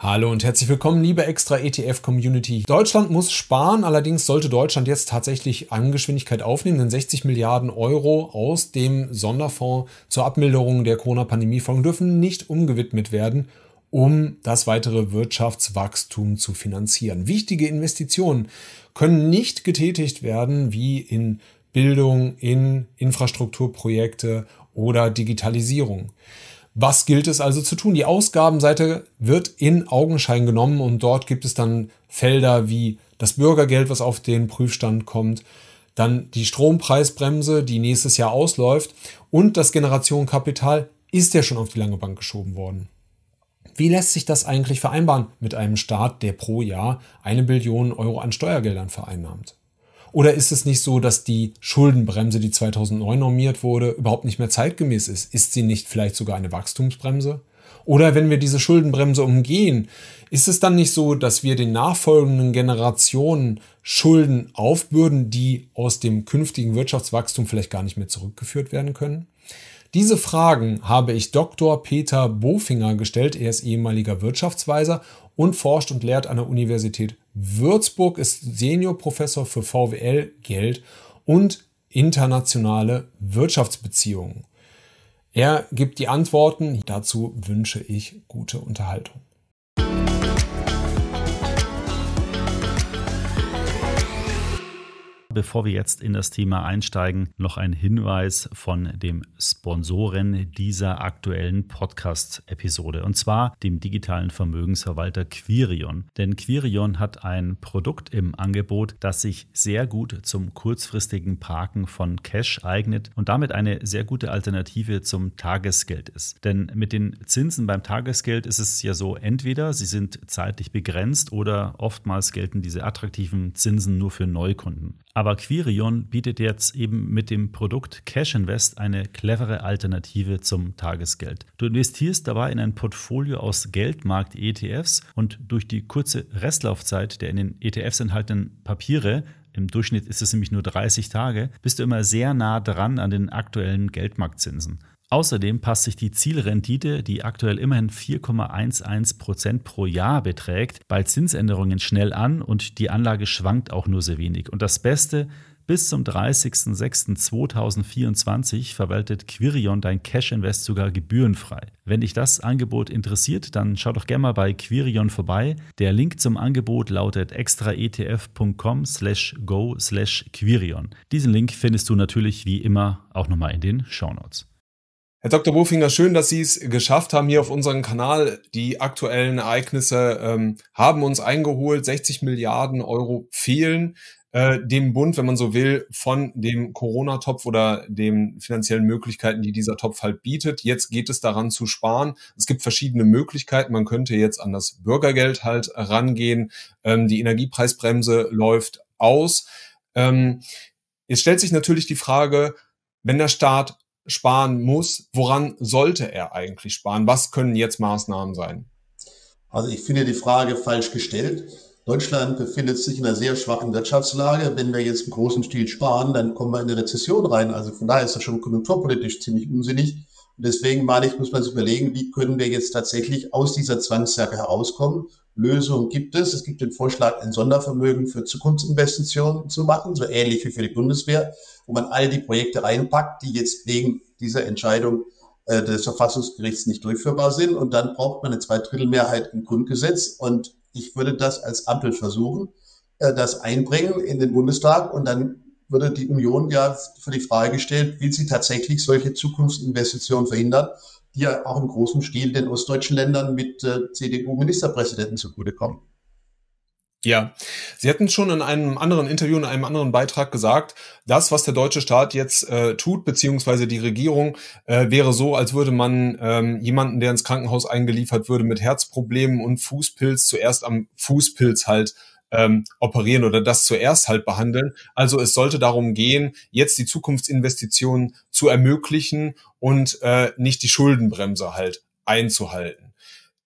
Hallo und herzlich willkommen, liebe extra ETF Community. Deutschland muss sparen, allerdings sollte Deutschland jetzt tatsächlich an Geschwindigkeit aufnehmen, denn 60 Milliarden Euro aus dem Sonderfonds zur Abmilderung der Corona-Pandemie-Folgen dürfen nicht umgewidmet werden, um das weitere Wirtschaftswachstum zu finanzieren. Wichtige Investitionen können nicht getätigt werden, wie in Bildung, in Infrastrukturprojekte oder Digitalisierung. Was gilt es also zu tun? Die Ausgabenseite wird in Augenschein genommen und dort gibt es dann Felder wie das Bürgergeld, was auf den Prüfstand kommt, dann die Strompreisbremse, die nächstes Jahr ausläuft und das Generationenkapital ist ja schon auf die lange Bank geschoben worden. Wie lässt sich das eigentlich vereinbaren mit einem Staat, der pro Jahr eine Billion Euro an Steuergeldern vereinnahmt? Oder ist es nicht so, dass die Schuldenbremse, die 2009 normiert wurde, überhaupt nicht mehr zeitgemäß ist? Ist sie nicht vielleicht sogar eine Wachstumsbremse? Oder wenn wir diese Schuldenbremse umgehen, ist es dann nicht so, dass wir den nachfolgenden Generationen Schulden aufbürden, die aus dem künftigen Wirtschaftswachstum vielleicht gar nicht mehr zurückgeführt werden können? Diese Fragen habe ich Dr. Peter Bofinger gestellt. Er ist ehemaliger Wirtschaftsweiser und forscht und lehrt an der Universität Würzburg, ist Seniorprofessor für VWL, Geld und internationale Wirtschaftsbeziehungen. Er gibt die Antworten. Dazu wünsche ich gute Unterhaltung. Bevor wir jetzt in das Thema einsteigen, noch ein Hinweis von dem Sponsoren dieser aktuellen Podcast-Episode und zwar dem digitalen Vermögensverwalter Quirion. Denn Quirion hat ein Produkt im Angebot, das sich sehr gut zum kurzfristigen Parken von Cash eignet und damit eine sehr gute Alternative zum Tagesgeld ist. Denn mit den Zinsen beim Tagesgeld ist es ja so, entweder sie sind zeitlich begrenzt oder oftmals gelten diese attraktiven Zinsen nur für Neukunden. Aber Quirion bietet jetzt eben mit dem Produkt Cash Invest eine clevere Alternative zum Tagesgeld. Du investierst dabei in ein Portfolio aus Geldmarkt-ETFs und durch die kurze Restlaufzeit der in den ETFs enthaltenen Papiere im Durchschnitt ist es nämlich nur 30 Tage, bist du immer sehr nah dran an den aktuellen Geldmarktzinsen. Außerdem passt sich die Zielrendite, die aktuell immerhin 4,11% pro Jahr beträgt, bei Zinsänderungen schnell an und die Anlage schwankt auch nur sehr wenig. Und das Beste, bis zum 30.06.2024 verwaltet Quirion dein Cash Invest sogar gebührenfrei. Wenn dich das Angebot interessiert, dann schau doch gerne mal bei Quirion vorbei. Der Link zum Angebot lautet extraetf.com slash go slash Quirion. Diesen Link findest du natürlich wie immer auch nochmal in den Shownotes. Herr Dr. Bofinger, schön, dass Sie es geschafft haben hier auf unserem Kanal. Die aktuellen Ereignisse ähm, haben uns eingeholt. 60 Milliarden Euro fehlen äh, dem Bund, wenn man so will, von dem Corona-Topf oder den finanziellen Möglichkeiten, die dieser Topf halt bietet. Jetzt geht es daran zu sparen. Es gibt verschiedene Möglichkeiten. Man könnte jetzt an das Bürgergeld halt rangehen. Ähm, die Energiepreisbremse läuft aus. Ähm, jetzt stellt sich natürlich die Frage, wenn der Staat sparen muss, woran sollte er eigentlich sparen? Was können jetzt Maßnahmen sein? Also ich finde die Frage falsch gestellt. Deutschland befindet sich in einer sehr schwachen Wirtschaftslage. Wenn wir jetzt im großen Stil sparen, dann kommen wir in eine Rezession rein. Also von daher ist das schon konjunkturpolitisch ziemlich unsinnig. Und deswegen meine ich, muss man sich überlegen, wie können wir jetzt tatsächlich aus dieser Zwangsjacke herauskommen. Lösungen gibt es. Es gibt den Vorschlag, ein Sondervermögen für Zukunftsinvestitionen zu machen, so ähnlich wie für die Bundeswehr wo man all die Projekte reinpackt, die jetzt wegen dieser Entscheidung äh, des Verfassungsgerichts nicht durchführbar sind. Und dann braucht man eine Zweidrittelmehrheit im Grundgesetz. Und ich würde das als Ampel versuchen, äh, das einbringen in den Bundestag. Und dann würde die Union ja für die Frage gestellt, will sie tatsächlich solche Zukunftsinvestitionen verhindern, ja auch im großen Stil den ostdeutschen Ländern mit äh, CDU-Ministerpräsidenten zugutekommen. Ja, Sie hatten schon in einem anderen Interview, in einem anderen Beitrag gesagt, das, was der deutsche Staat jetzt äh, tut, beziehungsweise die Regierung, äh, wäre so, als würde man ähm, jemanden, der ins Krankenhaus eingeliefert würde mit Herzproblemen und Fußpilz, zuerst am Fußpilz halt ähm, operieren oder das zuerst halt behandeln. Also es sollte darum gehen, jetzt die Zukunftsinvestitionen zu ermöglichen und äh, nicht die Schuldenbremse halt einzuhalten.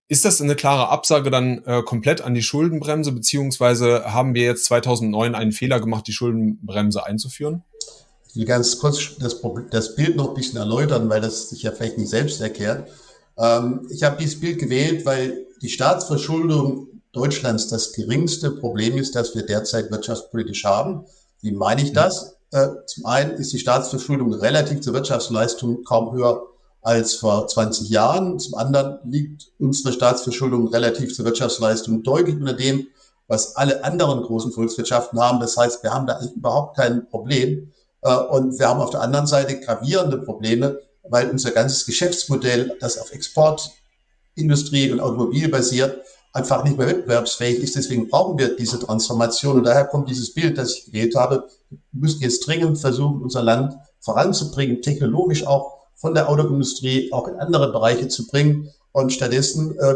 Ist das eine klare Absage dann äh, komplett an die Schuldenbremse, beziehungsweise haben wir jetzt 2009 einen Fehler gemacht, die Schuldenbremse einzuführen? Ich will ganz kurz das, das Bild noch ein bisschen erläutern, weil das sich ja vielleicht nicht selbst erklärt. Ähm, ich habe dieses Bild gewählt, weil die Staatsverschuldung Deutschlands das geringste Problem ist, das wir derzeit wirtschaftspolitisch haben. Wie meine ich das? Äh, zum einen ist die Staatsverschuldung relativ zur Wirtschaftsleistung kaum höher als vor 20 Jahren. Zum anderen liegt unsere Staatsverschuldung relativ zur Wirtschaftsleistung deutlich unter dem, was alle anderen großen Volkswirtschaften haben. Das heißt, wir haben da überhaupt kein Problem. Äh, und wir haben auf der anderen Seite gravierende Probleme, weil unser ganzes Geschäftsmodell, das auf Exportindustrie und Automobil basiert, einfach nicht mehr wettbewerbsfähig ist. Deswegen brauchen wir diese Transformation. Und daher kommt dieses Bild, das ich gewählt habe. Wir müssen jetzt dringend versuchen, unser Land voranzubringen, technologisch auch von der Autoindustrie auch in andere Bereiche zu bringen. Und stattdessen äh,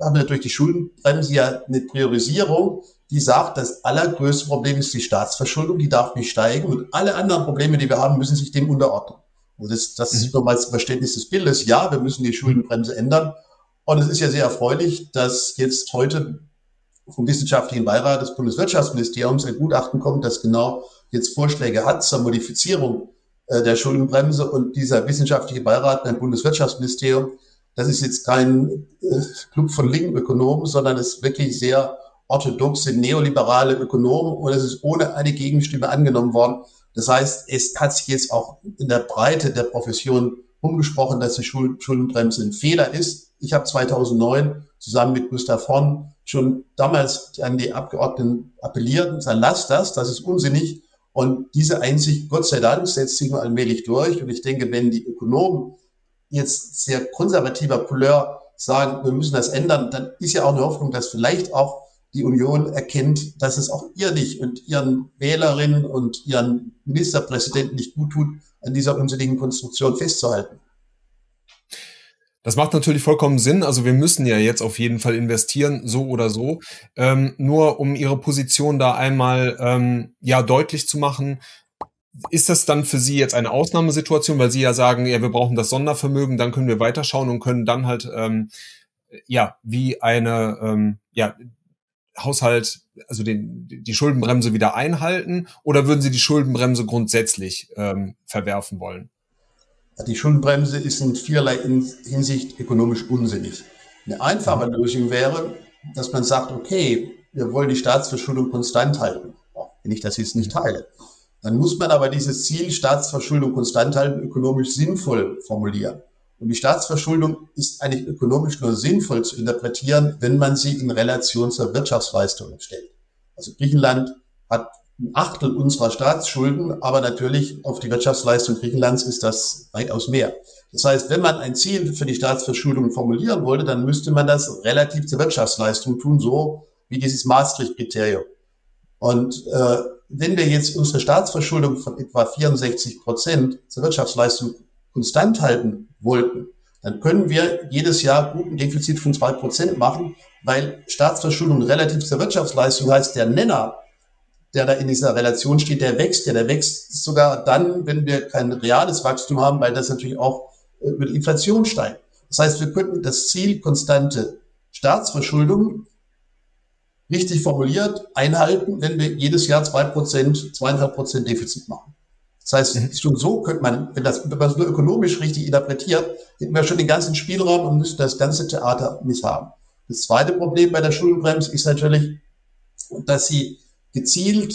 haben wir durch die Schuldenbremse ja eine Priorisierung, die sagt, das allergrößte Problem ist die Staatsverschuldung, die darf nicht steigen und alle anderen Probleme, die wir haben, müssen sich dem unterordnen. Und das, das ist mhm. nochmals Verständnis des Bildes. Ja, wir müssen die Schuldenbremse ändern. Und es ist ja sehr erfreulich, dass jetzt heute vom Wissenschaftlichen Beirat des Bundeswirtschaftsministeriums ein Gutachten kommt, das genau jetzt Vorschläge hat zur Modifizierung äh, der Schuldenbremse und dieser wissenschaftliche Beirat beim Bundeswirtschaftsministerium, das ist jetzt kein äh, Club von linken Ökonomen, sondern es ist wirklich sehr orthodoxe, neoliberale Ökonomen und es ist ohne eine Gegenstimme angenommen worden. Das heißt, es hat sich jetzt auch in der Breite der Profession umgesprochen, dass die Schuldenbremse ein Fehler ist. Ich habe 2009 zusammen mit Gustav Horn schon damals an die Abgeordneten appelliert und gesagt, lasst das, das ist unsinnig. Und diese Einsicht, Gott sei Dank, setzt sich nur allmählich durch. Und ich denke, wenn die Ökonomen jetzt sehr konservativer Couleur sagen, wir müssen das ändern, dann ist ja auch eine Hoffnung, dass vielleicht auch die Union erkennt, dass es auch ihr nicht und ihren Wählerinnen und ihren Ministerpräsidenten nicht gut tut, an dieser unsinnigen Konstruktion festzuhalten. Das macht natürlich vollkommen Sinn. Also wir müssen ja jetzt auf jeden Fall investieren, so oder so. Ähm, nur um Ihre Position da einmal ähm, ja deutlich zu machen, ist das dann für Sie jetzt eine Ausnahmesituation, weil Sie ja sagen, ja, wir brauchen das Sondervermögen, dann können wir weiterschauen und können dann halt ähm, ja wie eine ähm, ja Haushalt, also den, die Schuldenbremse wieder einhalten, oder würden Sie die Schuldenbremse grundsätzlich ähm, verwerfen wollen? Die Schuldenbremse ist in vielerlei Hinsicht ökonomisch unsinnig. Eine einfache Lösung wäre, dass man sagt, okay, wir wollen die Staatsverschuldung konstant halten. Wenn ich das jetzt nicht teile. Dann muss man aber dieses Ziel Staatsverschuldung konstant halten ökonomisch sinnvoll formulieren. Und die Staatsverschuldung ist eigentlich ökonomisch nur sinnvoll zu interpretieren, wenn man sie in Relation zur Wirtschaftsleistung stellt. Also Griechenland hat ein Achtel unserer Staatsschulden, aber natürlich auf die Wirtschaftsleistung Griechenlands ist das weitaus mehr. Das heißt, wenn man ein Ziel für die Staatsverschuldung formulieren wollte, dann müsste man das relativ zur Wirtschaftsleistung tun, so wie dieses Maastricht-Kriterium. Und äh, wenn wir jetzt unsere Staatsverschuldung von etwa 64 Prozent zur Wirtschaftsleistung konstant halten wollten, dann können wir jedes Jahr guten Defizit von zwei Prozent machen, weil Staatsverschuldung relativ zur Wirtschaftsleistung heißt, der Nenner der da in dieser Relation steht, der wächst ja, der wächst sogar dann, wenn wir kein reales Wachstum haben, weil das natürlich auch äh, über die Inflation steigt. Das heißt, wir könnten das Ziel konstante Staatsverschuldung richtig formuliert einhalten, wenn wir jedes Jahr zwei Prozent, zweieinhalb Prozent Defizit machen. Das heißt, mhm. schon so könnte man, wenn, das, wenn man das nur ökonomisch richtig interpretiert, hätten wir schon den ganzen Spielraum und müssten das ganze Theater nicht haben. Das zweite Problem bei der Schuldenbremse ist natürlich, dass sie gezielt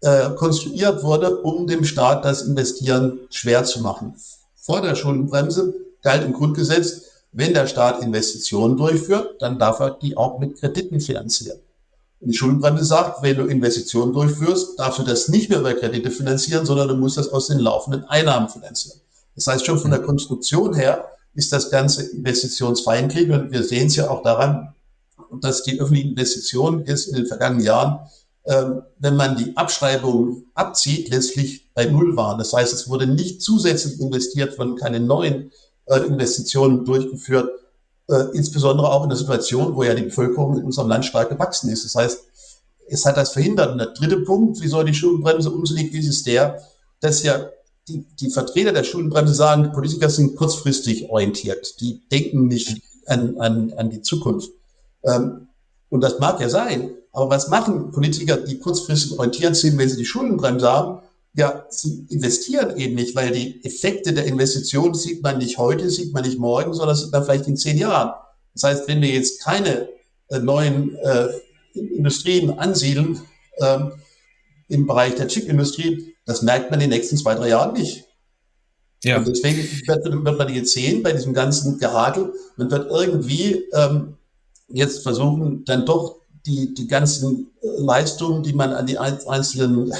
äh, konstruiert wurde, um dem Staat das Investieren schwer zu machen. Vor der Schuldenbremse galt im Grundgesetz, wenn der Staat Investitionen durchführt, dann darf er die auch mit Krediten finanzieren. Und die Schuldenbremse sagt, wenn du Investitionen durchführst, darfst du das nicht mehr über Kredite finanzieren, sondern du musst das aus den laufenden Einnahmen finanzieren. Das heißt, schon von der Konstruktion her ist das Ganze investitionsfrei in Krieg. Und wir sehen es ja auch daran, dass die öffentlichen Investitionen jetzt in den vergangenen Jahren wenn man die Abschreibung abzieht, letztlich bei Null waren. Das heißt, es wurde nicht zusätzlich investiert, wurden keine neuen äh, Investitionen durchgeführt, äh, insbesondere auch in der Situation, wo ja die Bevölkerung in unserem Land stark gewachsen ist. Das heißt, es hat das verhindert. Und der dritte Punkt, wieso die Schuldenbremse unsinnig ist, ist der, dass ja die, die Vertreter der Schuldenbremse sagen, die Politiker sind kurzfristig orientiert. Die denken nicht an, an, an die Zukunft. Ähm, und das mag ja sein. Aber was machen Politiker, die kurzfristig orientiert sind, wenn sie die Schuldenbremse haben? Ja, sie investieren eben nicht, weil die Effekte der Investition sieht man nicht heute, sieht man nicht morgen, sondern sieht man vielleicht in zehn Jahren. Das heißt, wenn wir jetzt keine äh, neuen äh, Industrien ansiedeln ähm, im Bereich der Chipindustrie, das merkt man in den nächsten zwei, drei Jahren nicht. Ja. Und deswegen wird, wird man jetzt sehen, bei diesem ganzen Gerakel, man wird irgendwie ähm, jetzt versuchen, dann doch die, die ganzen äh, Leistungen, die man an die einzelnen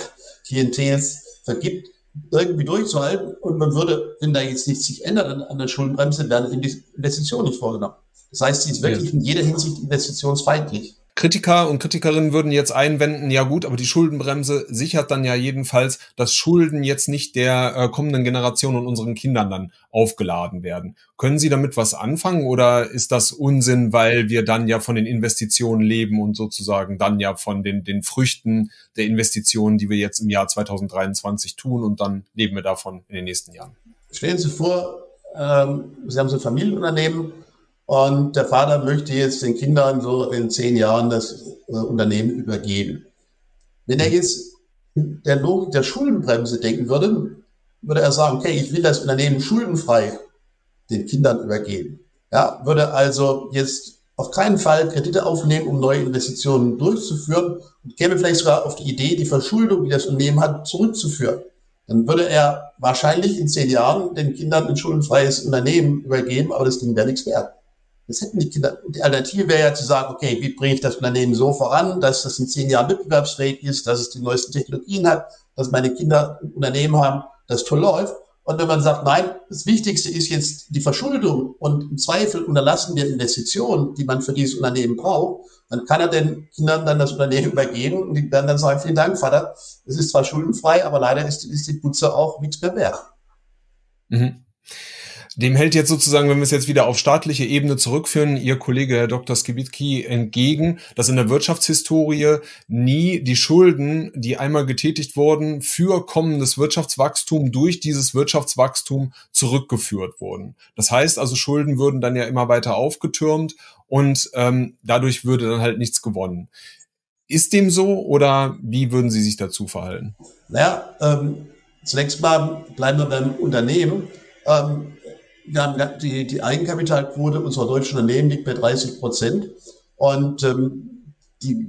Klientels vergibt, irgendwie durchzuhalten. Und man würde, wenn da jetzt nichts sich ändert an, der Schuldenbremse, werden Investitionen nicht vorgenommen. Das heißt, sie ist wirklich in jeder Hinsicht investitionsfeindlich. Kritiker und Kritikerinnen würden jetzt einwenden, ja gut, aber die Schuldenbremse sichert dann ja jedenfalls, dass Schulden jetzt nicht der äh, kommenden Generation und unseren Kindern dann aufgeladen werden. Können Sie damit was anfangen oder ist das Unsinn, weil wir dann ja von den Investitionen leben und sozusagen dann ja von den, den Früchten der Investitionen, die wir jetzt im Jahr 2023 tun und dann leben wir davon in den nächsten Jahren? Stellen Sie vor, ähm, Sie haben so ein Familienunternehmen, und der Vater möchte jetzt den Kindern so in zehn Jahren das äh, Unternehmen übergeben. Wenn er jetzt der Logik der Schuldenbremse denken würde, würde er sagen, okay, ich will das Unternehmen schuldenfrei den Kindern übergeben. Ja, würde also jetzt auf keinen Fall Kredite aufnehmen, um neue Investitionen durchzuführen und käme vielleicht sogar auf die Idee, die Verschuldung, die das Unternehmen hat, zurückzuführen. Dann würde er wahrscheinlich in zehn Jahren den Kindern ein schuldenfreies Unternehmen übergeben, aber das Ding wäre nichts wert. Das hätten die Kinder. Die Alternative wäre ja zu sagen, okay, wie bringe ich das Unternehmen so voran, dass es in zehn Jahren wettbewerbsfähig ist, dass es die neuesten Technologien hat, dass meine Kinder ein Unternehmen haben, das toll läuft. Und wenn man sagt, nein, das Wichtigste ist jetzt die Verschuldung und im Zweifel unterlassen wir Investitionen, die man für dieses Unternehmen braucht, dann kann er den Kindern dann das Unternehmen übergeben und die werden dann sagen, vielen Dank, Vater, es ist zwar schuldenfrei, aber leider ist, ist die Putze auch nichts mehr wert. Mhm. Dem hält jetzt sozusagen, wenn wir es jetzt wieder auf staatliche Ebene zurückführen, Ihr Kollege Herr Dr. Skibitki entgegen, dass in der Wirtschaftshistorie nie die Schulden, die einmal getätigt wurden, für kommendes Wirtschaftswachstum durch dieses Wirtschaftswachstum zurückgeführt wurden. Das heißt also, Schulden würden dann ja immer weiter aufgetürmt und ähm, dadurch würde dann halt nichts gewonnen. Ist dem so oder wie würden Sie sich dazu verhalten? Naja, ähm, zunächst mal bleiben wir beim Unternehmen. Ähm, wir haben die, die Eigenkapitalquote unserer deutschen Unternehmen liegt bei 30 Prozent. Und ähm, die,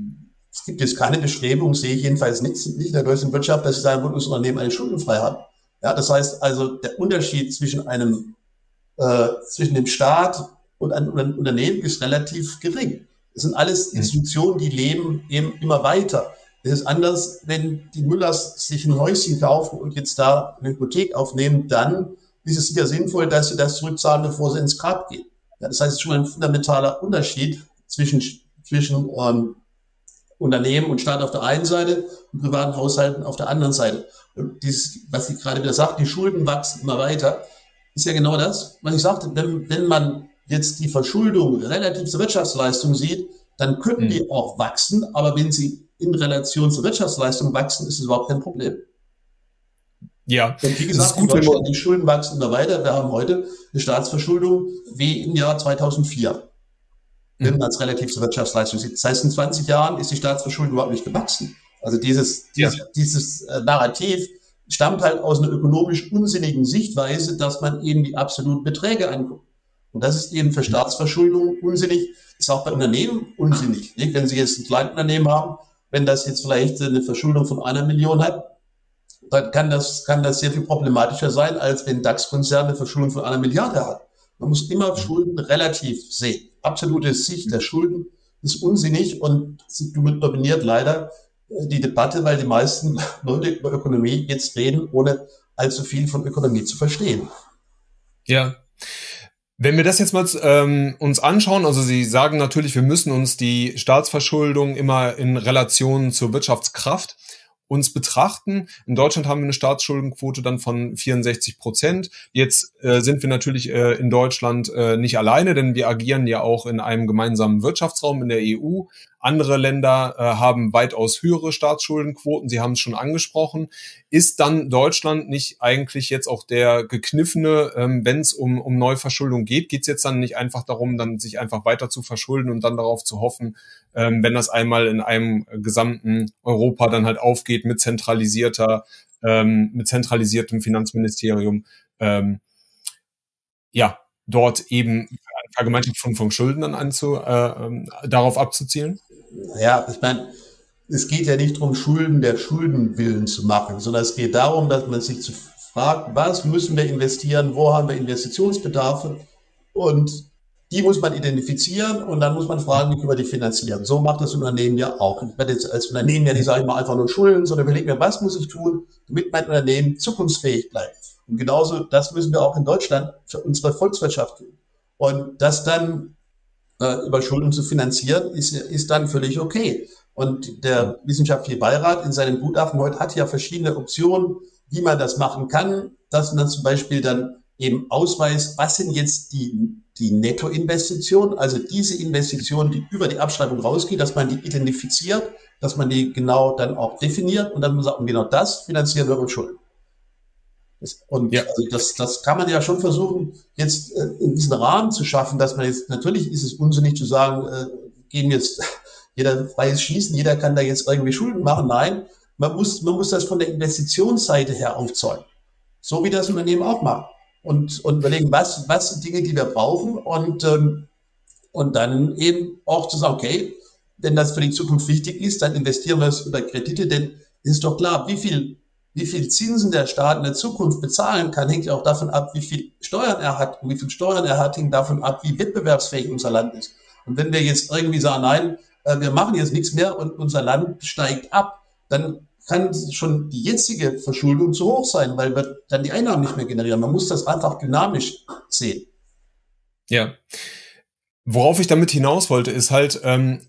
es gibt jetzt keine Bestrebung, sehe ich jedenfalls nicht, nicht in der deutschen Wirtschaft, dass sie sagen, unser Unternehmen eine Schuldenfrei hat. Ja, das heißt also, der Unterschied zwischen einem, äh, zwischen dem Staat und einem Unternehmen ist relativ gering. Das sind alles mhm. Institutionen, die leben eben immer weiter. Es ist anders, wenn die Müllers sich ein Häuschen kaufen und jetzt da eine Hypothek aufnehmen, dann ist es sicher sinnvoll, dass sie das zurückzahlen, bevor sie ins Grab gehen. Ja, das heißt, es ist schon ein fundamentaler Unterschied zwischen, zwischen ähm, Unternehmen und Staat auf der einen Seite und privaten Haushalten auf der anderen Seite. Und dieses, was ich gerade wieder sagte, die Schulden wachsen immer weiter, ist ja genau das, was ich sagte. Wenn, wenn man jetzt die Verschuldung relativ zur Wirtschaftsleistung sieht, dann könnten mhm. die auch wachsen, aber wenn sie in Relation zur Wirtschaftsleistung wachsen, ist es überhaupt kein Problem. Ja, und wie gesagt, gut, wenn die Schulden wachsen immer weiter. Wir haben heute eine Staatsverschuldung wie im Jahr 2004, wenn mhm. man es relativ zur Wirtschaftsleistung sieht. Das heißt, in 20 Jahren ist die Staatsverschuldung überhaupt nicht gewachsen. Also dieses, ja. dieses, dieses äh, Narrativ stammt halt aus einer ökonomisch unsinnigen Sichtweise, dass man eben die absoluten Beträge anguckt. Und das ist eben für Staatsverschuldung unsinnig, ist auch bei Unternehmen unsinnig. Nicht? Wenn Sie jetzt ein Kleinunternehmen haben, wenn das jetzt vielleicht eine Verschuldung von einer Million hat, dann kann das, kann das sehr viel problematischer sein, als wenn DAX-Konzerne Verschuldung von einer Milliarde hat. Man muss immer Schulden relativ sehen. Absolute Sicht der Schulden ist unsinnig und dominiert leider äh, die Debatte, weil die meisten Leute über Ökonomie jetzt reden, ohne allzu viel von Ökonomie zu verstehen. Ja. Wenn wir das jetzt mal ähm, uns anschauen, also Sie sagen natürlich, wir müssen uns die Staatsverschuldung immer in Relation zur Wirtschaftskraft uns betrachten. In Deutschland haben wir eine Staatsschuldenquote dann von 64 Prozent. Jetzt äh, sind wir natürlich äh, in Deutschland äh, nicht alleine, denn wir agieren ja auch in einem gemeinsamen Wirtschaftsraum in der EU. Andere Länder äh, haben weitaus höhere Staatsschuldenquoten. Sie haben es schon angesprochen. Ist dann Deutschland nicht eigentlich jetzt auch der gekniffene, ähm, wenn es um, um Neuverschuldung geht? Geht es jetzt dann nicht einfach darum, dann sich einfach weiter zu verschulden und dann darauf zu hoffen, ähm, wenn das einmal in einem gesamten Europa dann halt aufgeht mit zentralisierter, ähm, mit zentralisiertem Finanzministerium, ähm, ja, dort eben Vergemeinschaftung von Schulden dann anzu, äh, ähm, darauf abzuzielen? Ja, ich meine, es geht ja nicht darum, Schulden der Schulden willen zu machen, sondern es geht darum, dass man sich fragt, was müssen wir investieren, wo haben wir Investitionsbedarfe und die muss man identifizieren und dann muss man fragen, wie können wir die finanzieren. So macht das Unternehmen ja auch. Ich werde jetzt als Unternehmen ja nicht, sage ich mal, einfach nur Schulden, sondern überlege mir, was muss ich tun, damit mein Unternehmen zukunftsfähig bleibt. Und genauso, das müssen wir auch in Deutschland für unsere Volkswirtschaft tun. Und das dann äh, über Schulden zu finanzieren, ist, ist dann völlig okay. Und der wissenschaftliche Beirat in seinem Gutachten heute hat ja verschiedene Optionen, wie man das machen kann, dass man zum Beispiel dann eben ausweist, was sind jetzt die, die Nettoinvestitionen, also diese Investitionen, die über die Abschreibung rausgehen, dass man die identifiziert, dass man die genau dann auch definiert und dann muss man sagen, genau das finanzieren wir mit Schulden. Und ja. also das, das kann man ja schon versuchen, jetzt äh, in diesen Rahmen zu schaffen, dass man jetzt, natürlich ist es unsinnig zu sagen, äh, gehen jetzt jeder freies Schießen, jeder kann da jetzt irgendwie Schulden machen. Nein, man muss, man muss das von der Investitionsseite her aufzäumen. So wie das Unternehmen auch macht. Und, und überlegen, was, was sind Dinge, die wir brauchen und, ähm, und dann eben auch zu sagen, okay, wenn das für die Zukunft wichtig ist, dann investieren wir es über Kredite, denn es ist doch klar, wie viel, wie viel Zinsen der Staat in der Zukunft bezahlen kann, hängt ja auch davon ab, wie viel Steuern er hat. Und wie viel Steuern er hat, hängt davon ab, wie wettbewerbsfähig unser Land ist. Und wenn wir jetzt irgendwie sagen, nein, äh, wir machen jetzt nichts mehr und unser Land steigt ab, dann kann schon die jetzige Verschuldung zu hoch sein, weil wir dann die Einnahmen nicht mehr generieren. Man muss das einfach dynamisch sehen. Ja. Worauf ich damit hinaus wollte, ist halt, ähm,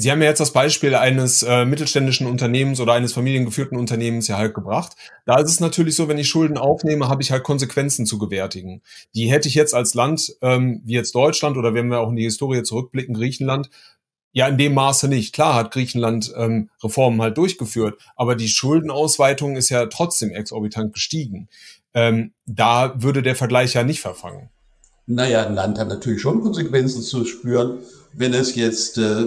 Sie haben ja jetzt das Beispiel eines äh, mittelständischen Unternehmens oder eines familiengeführten Unternehmens ja halt gebracht. Da ist es natürlich so, wenn ich Schulden aufnehme, habe ich halt Konsequenzen zu gewärtigen. Die hätte ich jetzt als Land, ähm, wie jetzt Deutschland oder wenn wir auch in die Historie zurückblicken, Griechenland, ja, in dem Maße nicht. Klar hat Griechenland ähm, Reformen halt durchgeführt, aber die Schuldenausweitung ist ja trotzdem exorbitant gestiegen. Ähm, da würde der Vergleich ja nicht verfangen. Naja, ein Land hat natürlich schon Konsequenzen zu spüren, wenn es jetzt äh,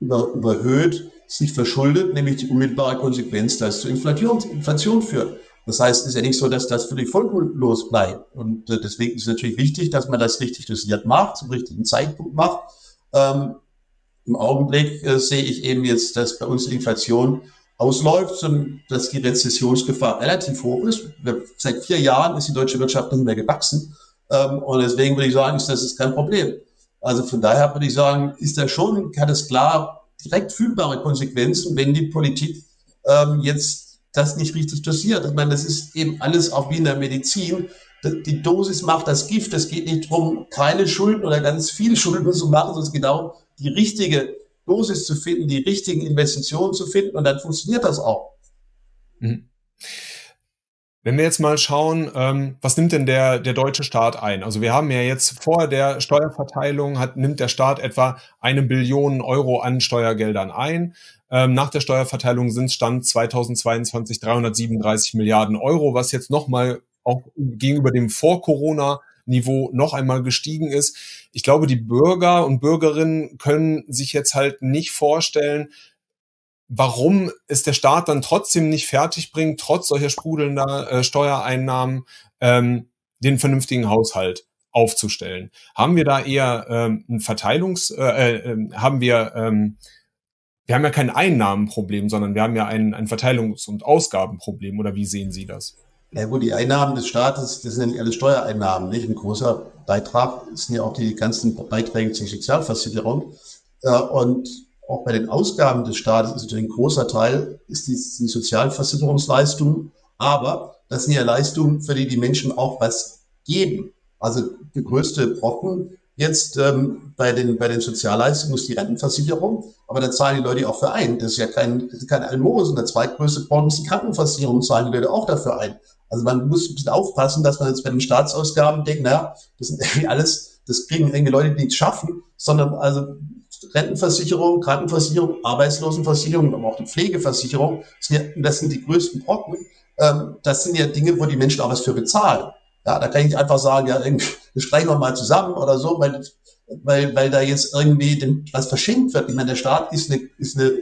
über, überhöht, sich verschuldet, nämlich die unmittelbare Konsequenz, dass es zu Inflation, Inflation führt. Das heißt, es ist ja nicht so, dass das völlig folgenlos bleibt. Und äh, deswegen ist es natürlich wichtig, dass man das richtig dosiert macht, zum richtigen Zeitpunkt macht. Ähm, im Augenblick äh, sehe ich eben jetzt, dass bei uns die Inflation ausläuft und dass die Rezessionsgefahr relativ hoch ist. Seit vier Jahren ist die deutsche Wirtschaft nicht mehr gewachsen. Ähm, und deswegen würde ich sagen, ist das ist kein Problem. Also von daher würde ich sagen, ist da schon, hat es klar direkt fühlbare Konsequenzen, wenn die Politik ähm, jetzt das nicht richtig dosiert. Ich meine, das ist eben alles auch wie in der Medizin. Die Dosis macht das Gift. Es geht nicht darum, keine Schulden oder ganz viele Schulden zu machen, sondern es geht darum, die richtige Dosis zu finden, die richtigen Investitionen zu finden und dann funktioniert das auch. Mhm. Wenn wir jetzt mal schauen, ähm, was nimmt denn der, der deutsche Staat ein? Also wir haben ja jetzt vor der Steuerverteilung hat, nimmt der Staat etwa eine Billion Euro an Steuergeldern ein. Ähm, nach der Steuerverteilung sind Stand 2022 337 Milliarden Euro, was jetzt nochmal auch gegenüber dem Vor-Corona Niveau noch einmal gestiegen ist. Ich glaube, die Bürger und Bürgerinnen können sich jetzt halt nicht vorstellen, warum es der Staat dann trotzdem nicht fertig bringt, trotz solcher sprudelnder äh, Steuereinnahmen, ähm, den vernünftigen Haushalt aufzustellen. Haben wir da eher ähm, ein Verteilungs, äh, äh, ähm, haben wir, ähm, wir haben ja kein Einnahmenproblem, sondern wir haben ja ein, ein Verteilungs- und Ausgabenproblem, oder wie sehen Sie das? Ja gut, die Einnahmen des Staates, das sind ja nicht alle Steuereinnahmen, nicht? Ein großer Beitrag sind ja auch die ganzen Beiträge zur Sozialversicherung. Und auch bei den Ausgaben des Staates ist natürlich ein großer Teil, ist die, die Sozialversicherungsleistungen. Aber das sind ja Leistungen, für die die Menschen auch was geben. Also der größte Brocken jetzt ähm, bei, den, bei den Sozialleistungen ist die Rentenversicherung. Aber da zahlen die Leute auch für ein. Das ist ja kein, kein Almosen. Der zweitgrößte Brocken ist die Krankenversicherung, zahlen die Leute auch dafür ein. Also man muss ein bisschen aufpassen, dass man jetzt bei den Staatsausgaben denkt, naja, das sind irgendwie alles, das kriegen irgendwie Leute, die nichts schaffen, sondern also Rentenversicherung, Krankenversicherung, Arbeitslosenversicherung, aber auch die Pflegeversicherung, das sind, ja, das sind die größten Brocken. Ähm, das sind ja Dinge, wo die Menschen auch was für bezahlen. Ja, da kann ich nicht einfach sagen, ja, irgendwie, streichen wir mal zusammen oder so, weil, weil, weil da jetzt irgendwie was verschenkt wird. Ich meine, der Staat ist eine, ist eine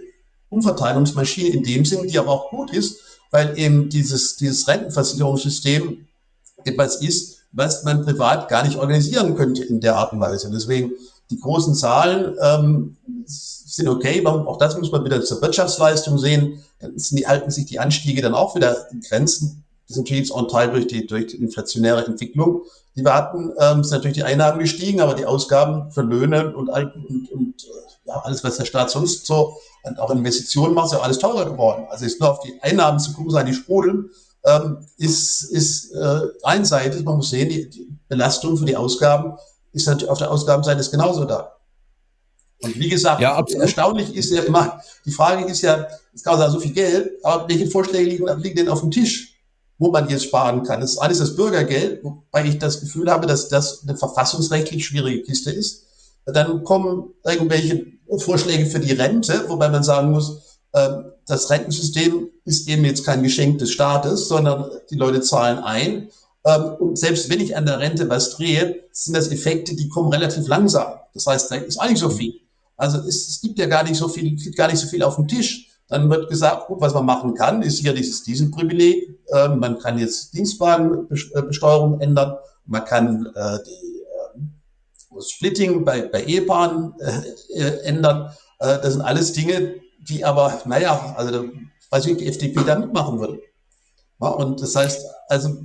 Umverteilungsmaschine in dem Sinn, die aber auch gut ist, weil eben dieses, dieses Rentenversicherungssystem etwas ist, was man privat gar nicht organisieren könnte in der Art und Weise. Deswegen die großen Zahlen ähm, sind okay, auch das muss man wieder zur Wirtschaftsleistung sehen. Dann die, halten sich die Anstiege dann auch wieder in Grenzen. Das ist natürlich auch ein Teil durch die, durch die inflationäre Entwicklung, die wir hatten, ähm, sind natürlich die Einnahmen gestiegen, aber die Ausgaben für Löhne und, und, und ja, alles, was der Staat sonst so und auch Investitionen macht, ist ja alles teurer geworden. Also ist nur auf die Einnahmen zu gucken, sein die sprudeln, ähm, ist, ist äh, einseitig. Man muss sehen, die, die Belastung für die Ausgaben ist natürlich auf der Ausgabenseite ist genauso da. Und wie gesagt, ja, erstaunlich ist ja immer, die Frage ist ja, es kann sagen, so viel Geld, aber welche Vorschläge liegen, liegen denn auf dem Tisch, wo man jetzt sparen kann? Das ist alles das Bürgergeld, wobei ich das Gefühl habe, dass das eine verfassungsrechtlich schwierige Kiste ist. Dann kommen irgendwelche Vorschläge für die Rente, wobei man sagen muss, ähm, das Rentensystem ist eben jetzt kein Geschenk des Staates, sondern die Leute zahlen ein. Ähm, und selbst wenn ich an der Rente was drehe, sind das Effekte, die kommen relativ langsam. Das heißt, da ist nicht so viel. Also es, es gibt ja gar nicht so viel, gar nicht so viel auf dem Tisch. Dann wird gesagt, gut, was man machen kann, ist hier dieses Dieselprivileg. Ähm, man kann jetzt Dienstwagenbesteuerung ändern. Man kann äh, die das Splitting bei, bei Ehepaaren äh, äh, ändern. Äh, das sind alles Dinge, die aber, naja, also weiß ich, die FDP da mitmachen würde. Ja, und das heißt, also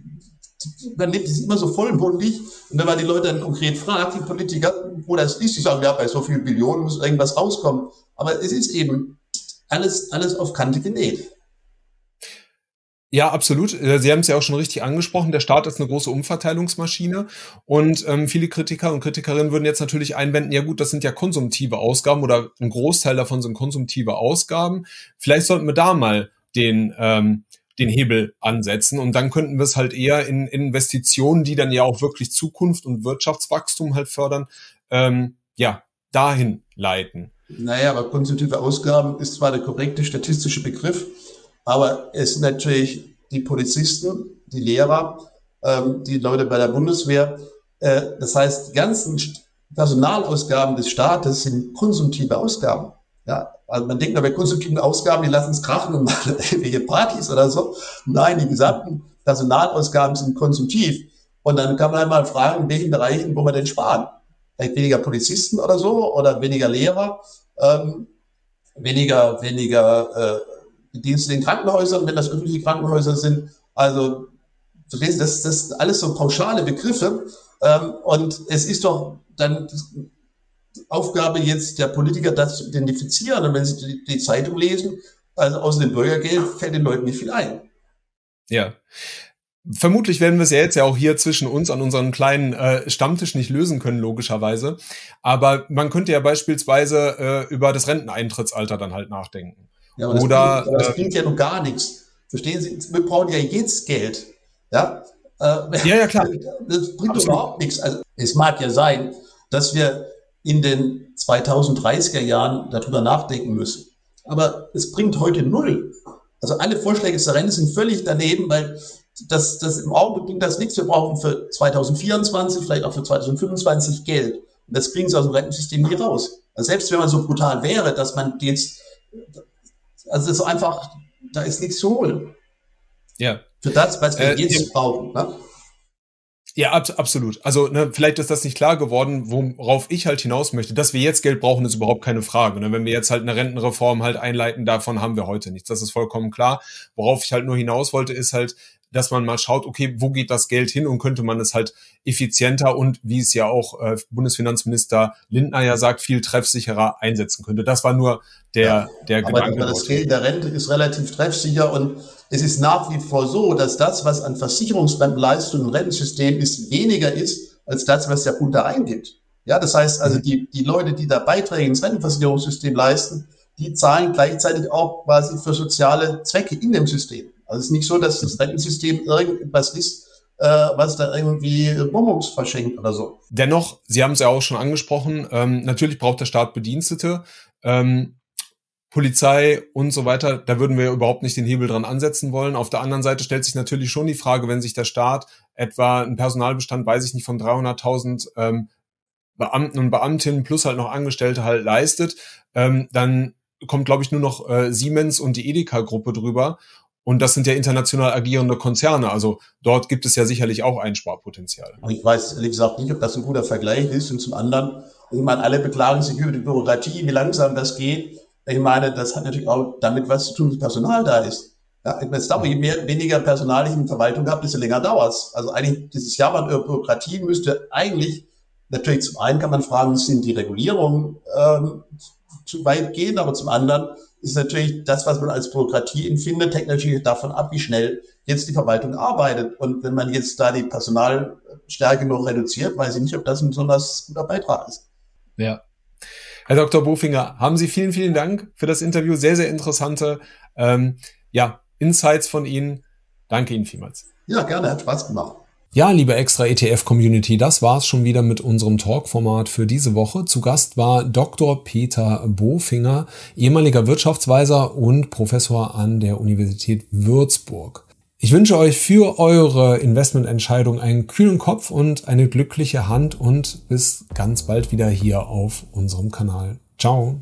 man lebt es immer so vollmundig und wenn man die Leute dann konkret fragt, die Politiker, wo das ist, die sagen, ja, bei so vielen Billionen muss irgendwas rauskommen. Aber es ist eben alles, alles auf Kante genäht. Ja, absolut. Äh, Sie haben es ja auch schon richtig angesprochen. Der Staat ist eine große Umverteilungsmaschine und ähm, viele Kritiker und Kritikerinnen würden jetzt natürlich einwenden, ja gut, das sind ja konsumtive Ausgaben oder ein Großteil davon sind konsumtive Ausgaben. Vielleicht sollten wir da mal den, ähm, den Hebel ansetzen und dann könnten wir es halt eher in, in Investitionen, die dann ja auch wirklich Zukunft und Wirtschaftswachstum halt fördern, ähm, ja, dahin leiten. Naja, aber konsumtive Ausgaben ist zwar der korrekte statistische Begriff, aber es sind natürlich die Polizisten, die Lehrer, ähm, die Leute bei der Bundeswehr. Äh, das heißt, die ganzen Personalausgaben des Staates sind konsumtive Ausgaben. Ja, also man denkt bei konsumtiven Ausgaben, die lassen es krachen und machen irgendwelche Partys oder so. Nein, die gesamten Personalausgaben sind konsumtiv. Und dann kann man einmal fragen, in welchen Bereichen wo man denn sparen? Vielleicht weniger Polizisten oder so oder weniger Lehrer, ähm, weniger, weniger äh, Dienste in Krankenhäusern, wenn das öffentliche Krankenhäuser sind. Also, das, das sind alles so pauschale Begriffe. Ähm, und es ist doch dann Aufgabe jetzt der Politiker, das zu identifizieren. Und wenn sie die, die Zeitung lesen, also außer dem Bürgergeld, fällt den Leuten nicht viel ein. Ja. Vermutlich werden wir es ja jetzt ja auch hier zwischen uns an unserem kleinen äh, Stammtisch nicht lösen können, logischerweise. Aber man könnte ja beispielsweise äh, über das Renteneintrittsalter dann halt nachdenken. Ja, aber Oder, das, bringt, das bringt ja noch gar nichts. Verstehen Sie? Wir brauchen ja jetzt Geld. Ja, äh, ja, ja, klar. Das bringt Absolut. überhaupt nichts. Also, es mag ja sein, dass wir in den 2030er Jahren darüber nachdenken müssen. Aber es bringt heute null. Also alle Vorschläge des Rente sind völlig daneben, weil das, das im Augenblick bringt das nichts. Wir brauchen für 2024, vielleicht auch für 2025 Geld. Und das kriegen sie aus dem Rentensystem nie raus. Also selbst wenn man so brutal wäre, dass man jetzt also es ist einfach, da ist nichts zu holen. Ja. Für das, was wir äh, jetzt brauchen. Ne? Ja, ab, absolut. Also ne, vielleicht ist das nicht klar geworden, worauf ich halt hinaus möchte. Dass wir jetzt Geld brauchen, ist überhaupt keine Frage. Ne? Wenn wir jetzt halt eine Rentenreform halt einleiten, davon haben wir heute nichts. Das ist vollkommen klar. Worauf ich halt nur hinaus wollte, ist halt, dass man mal schaut, okay, wo geht das Geld hin und könnte man es halt effizienter und wie es ja auch äh, Bundesfinanzminister Lindner ja sagt, viel treffsicherer einsetzen könnte. Das war nur der, ja, der aber Gedanke. Aber das Geld der Rente ist relativ treffsicher und es ist nach wie vor so, dass das, was an Versicherungsleistungen im Rentensystem ist, weniger ist als das, was der Bund da eingibt. Ja, das heißt also, mhm. die, die Leute, die da Beiträge ins Rentenversicherungssystem leisten, die zahlen gleichzeitig auch quasi für soziale Zwecke in dem System. Also es ist nicht so, dass das Rentensystem irgendwas ist, äh, was da irgendwie Bonbons verschenkt oder so. Dennoch, Sie haben es ja auch schon angesprochen, ähm, natürlich braucht der Staat Bedienstete. Ähm, Polizei und so weiter, da würden wir überhaupt nicht den Hebel dran ansetzen wollen. Auf der anderen Seite stellt sich natürlich schon die Frage, wenn sich der Staat etwa einen Personalbestand, weiß ich nicht, von 300.000 ähm, Beamten und Beamtinnen plus halt noch Angestellte halt leistet, ähm, dann kommt, glaube ich, nur noch äh, Siemens und die Edeka-Gruppe drüber. Und das sind ja international agierende Konzerne. Also dort gibt es ja sicherlich auch Einsparpotenzial. Ich weiß ehrlich gesagt nicht, ob das ein guter Vergleich ist. Und zum anderen, ich meine, alle beklagen sich über die Bürokratie, wie langsam das geht. Ich meine, das hat natürlich auch damit was zu tun, dass Personal da ist. Ja, ich meine, dauert, je mehr, weniger Personal ich in Verwaltung habe, desto länger dauert es. Also eigentlich dieses Jammern über Bürokratie müsste eigentlich, natürlich zum einen kann man fragen, sind die Regulierungen ähm, zu weit gehen, aber zum anderen ist natürlich das, was man als Bürokratie empfindet, technisch davon ab, wie schnell jetzt die Verwaltung arbeitet. Und wenn man jetzt da die Personalstärke noch reduziert, weiß ich nicht, ob das ein besonders guter Beitrag ist. Ja. Herr Dr. Bofinger, haben Sie vielen, vielen Dank für das Interview. Sehr, sehr interessante ähm, ja, Insights von Ihnen. Danke Ihnen vielmals. Ja, gerne, hat Spaß gemacht. Ja, liebe extra ETF Community, das war's schon wieder mit unserem Talk-Format für diese Woche. Zu Gast war Dr. Peter Bofinger, ehemaliger Wirtschaftsweiser und Professor an der Universität Würzburg. Ich wünsche euch für eure Investmententscheidung einen kühlen Kopf und eine glückliche Hand und bis ganz bald wieder hier auf unserem Kanal. Ciao.